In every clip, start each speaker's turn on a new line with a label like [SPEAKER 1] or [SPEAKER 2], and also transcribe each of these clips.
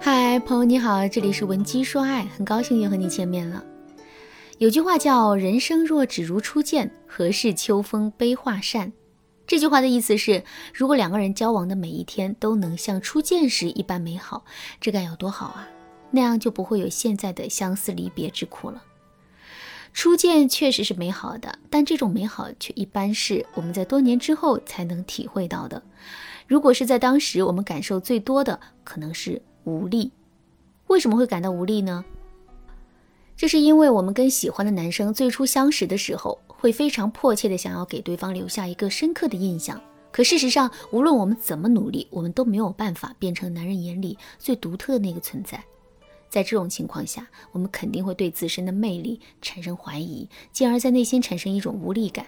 [SPEAKER 1] 嗨，朋友你好，这里是文姬说爱，很高兴又和你见面了。有句话叫“人生若只如初见，何事秋风悲画扇”。这句话的意思是，如果两个人交往的每一天都能像初见时一般美好，这该有多好啊！那样就不会有现在的相思离别之苦了。初见确实是美好的，但这种美好却一般是我们在多年之后才能体会到的。如果是在当时，我们感受最多的可能是。无力，为什么会感到无力呢？这是因为我们跟喜欢的男生最初相识的时候，会非常迫切的想要给对方留下一个深刻的印象。可事实上，无论我们怎么努力，我们都没有办法变成男人眼里最独特的那个存在。在这种情况下，我们肯定会对自身的魅力产生怀疑，进而在内心产生一种无力感。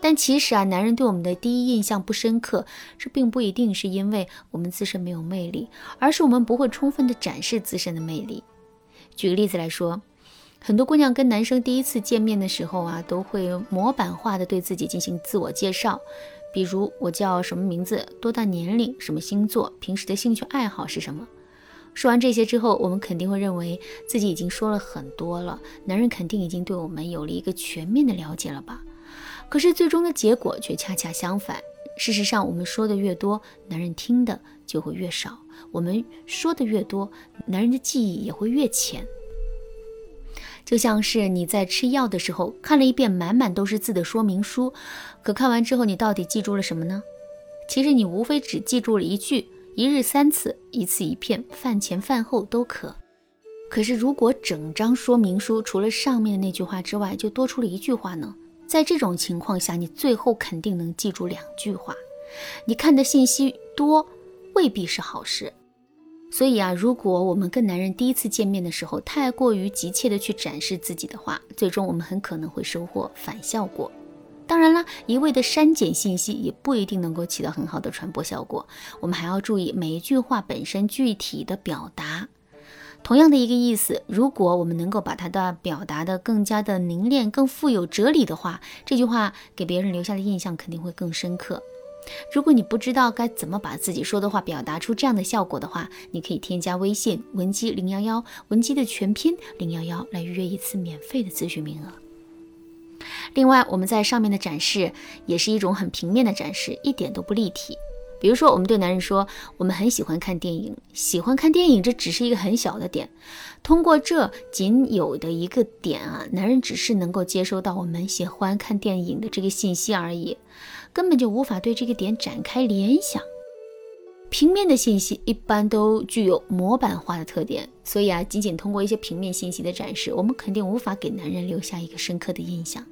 [SPEAKER 1] 但其实啊，男人对我们的第一印象不深刻，这并不一定是因为我们自身没有魅力，而是我们不会充分的展示自身的魅力。举个例子来说，很多姑娘跟男生第一次见面的时候啊，都会模板化的对自己进行自我介绍，比如我叫什么名字，多大年龄，什么星座，平时的兴趣爱好是什么。说完这些之后，我们肯定会认为自己已经说了很多了，男人肯定已经对我们有了一个全面的了解了吧。可是最终的结果却恰恰相反。事实上，我们说的越多，男人听的就会越少；我们说的越多，男人的记忆也会越浅。就像是你在吃药的时候，看了一遍满满都是字的说明书，可看完之后，你到底记住了什么呢？其实你无非只记住了一句：一日三次，一次一片，饭前饭后都可。可是如果整张说明书除了上面的那句话之外，就多出了一句话呢？在这种情况下，你最后肯定能记住两句话。你看的信息多，未必是好事。所以啊，如果我们跟男人第一次见面的时候太过于急切的去展示自己的话，最终我们很可能会收获反效果。当然啦，一味的删减信息也不一定能够起到很好的传播效果。我们还要注意每一句话本身具体的表达。同样的一个意思，如果我们能够把它的表达的更加的凝练、更富有哲理的话，这句话给别人留下的印象肯定会更深刻。如果你不知道该怎么把自己说的话表达出这样的效果的话，你可以添加微信文姬零幺幺，文姬的全拼零幺幺来预约一次免费的咨询名额。另外，我们在上面的展示也是一种很平面的展示，一点都不立体。比如说，我们对男人说，我们很喜欢看电影，喜欢看电影，这只是一个很小的点。通过这仅有的一个点啊，男人只是能够接收到我们喜欢看电影的这个信息而已，根本就无法对这个点展开联想。平面的信息一般都具有模板化的特点，所以啊，仅仅通过一些平面信息的展示，我们肯定无法给男人留下一个深刻的印象。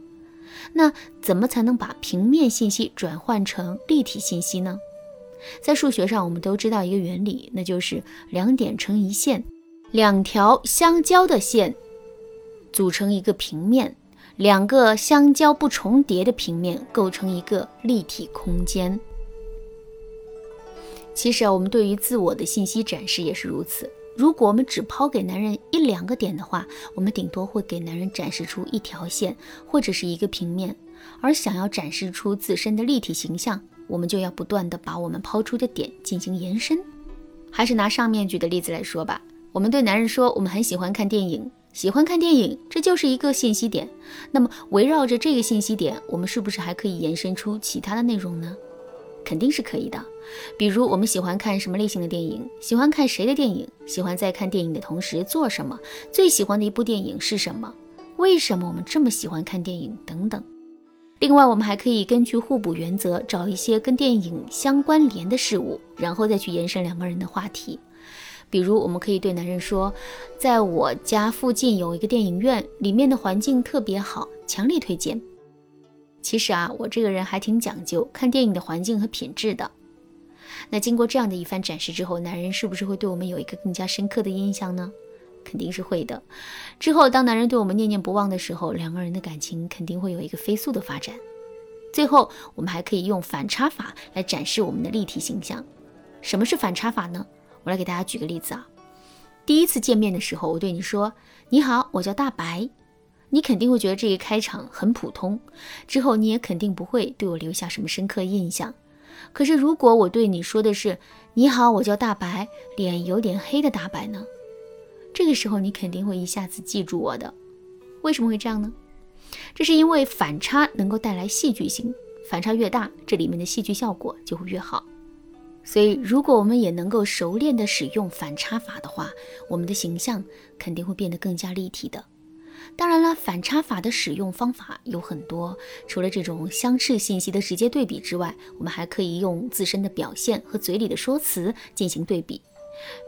[SPEAKER 1] 那怎么才能把平面信息转换成立体信息呢？在数学上，我们都知道一个原理，那就是两点成一线，两条相交的线组成一个平面，两个相交不重叠的平面构成一个立体空间。其实啊，我们对于自我的信息展示也是如此。如果我们只抛给男人一两个点的话，我们顶多会给男人展示出一条线或者是一个平面，而想要展示出自身的立体形象。我们就要不断的把我们抛出的点进行延伸。还是拿上面举的例子来说吧，我们对男人说我们很喜欢看电影，喜欢看电影，这就是一个信息点。那么围绕着这个信息点，我们是不是还可以延伸出其他的内容呢？肯定是可以的。比如我们喜欢看什么类型的电影，喜欢看谁的电影，喜欢在看电影的同时做什么，最喜欢的一部电影是什么，为什么我们这么喜欢看电影等等。另外，我们还可以根据互补原则，找一些跟电影相关联的事物，然后再去延伸两个人的话题。比如，我们可以对男人说：“在我家附近有一个电影院，里面的环境特别好，强烈推荐。”其实啊，我这个人还挺讲究看电影的环境和品质的。那经过这样的一番展示之后，男人是不是会对我们有一个更加深刻的印象呢？肯定是会的。之后，当男人对我们念念不忘的时候，两个人的感情肯定会有一个飞速的发展。最后，我们还可以用反差法来展示我们的立体形象。什么是反差法呢？我来给大家举个例子啊。第一次见面的时候，我对你说：“你好，我叫大白。”你肯定会觉得这个开场很普通，之后你也肯定不会对我留下什么深刻印象。可是如果我对你说的是“你好，我叫大白，脸有点黑的大白呢”，这个时候你肯定会一下子记住我的。为什么会这样呢？这是因为反差能够带来戏剧性，反差越大，这里面的戏剧效果就会越好。所以，如果我们也能够熟练的使用反差法的话，我们的形象肯定会变得更加立体的。当然了，反差法的使用方法有很多，除了这种相似信息的直接对比之外，我们还可以用自身的表现和嘴里的说辞进行对比。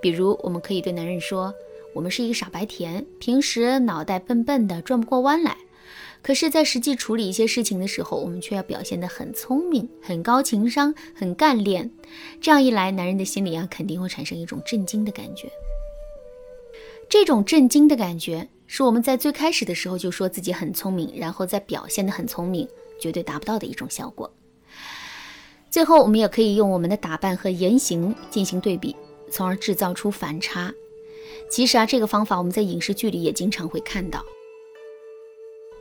[SPEAKER 1] 比如，我们可以对男人说：“我们是一个傻白甜，平时脑袋笨笨的，转不过弯来。可是，在实际处理一些事情的时候，我们却要表现得很聪明、很高情商、很干练。这样一来，男人的心里啊，肯定会产生一种震惊的感觉。这种震惊的感觉。”是我们在最开始的时候就说自己很聪明，然后再表现的很聪明，绝对达不到的一种效果。最后，我们也可以用我们的打扮和言行进行对比，从而制造出反差。其实啊，这个方法我们在影视剧里也经常会看到，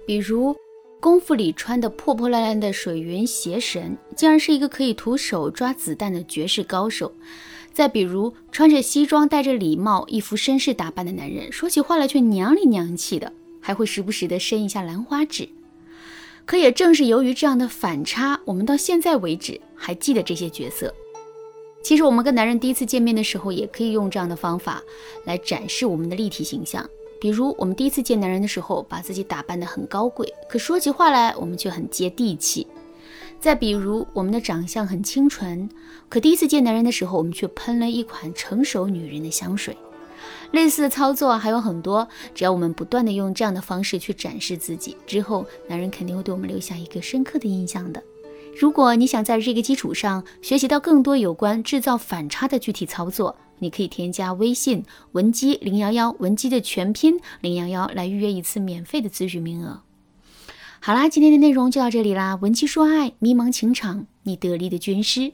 [SPEAKER 1] 比如《功夫》里穿的破破烂烂的水云邪神，竟然是一个可以徒手抓子弹的绝世高手。再比如，穿着西装、戴着礼帽、一副绅士打扮的男人，说起话来却娘里娘气的，还会时不时地伸一下兰花指。可也正是由于这样的反差，我们到现在为止还记得这些角色。其实，我们跟男人第一次见面的时候，也可以用这样的方法来展示我们的立体形象。比如，我们第一次见男人的时候，把自己打扮得很高贵，可说起话来，我们却很接地气。再比如，我们的长相很清纯，可第一次见男人的时候，我们却喷了一款成熟女人的香水。类似的操作还有很多，只要我们不断的用这样的方式去展示自己，之后男人肯定会对我们留下一个深刻的印象的。如果你想在这个基础上学习到更多有关制造反差的具体操作，你可以添加微信文姬零幺幺，文姬的全拼零幺幺来预约一次免费的咨询名额。好啦，今天的内容就到这里啦。文姬说爱，迷茫情场，你得力的军师。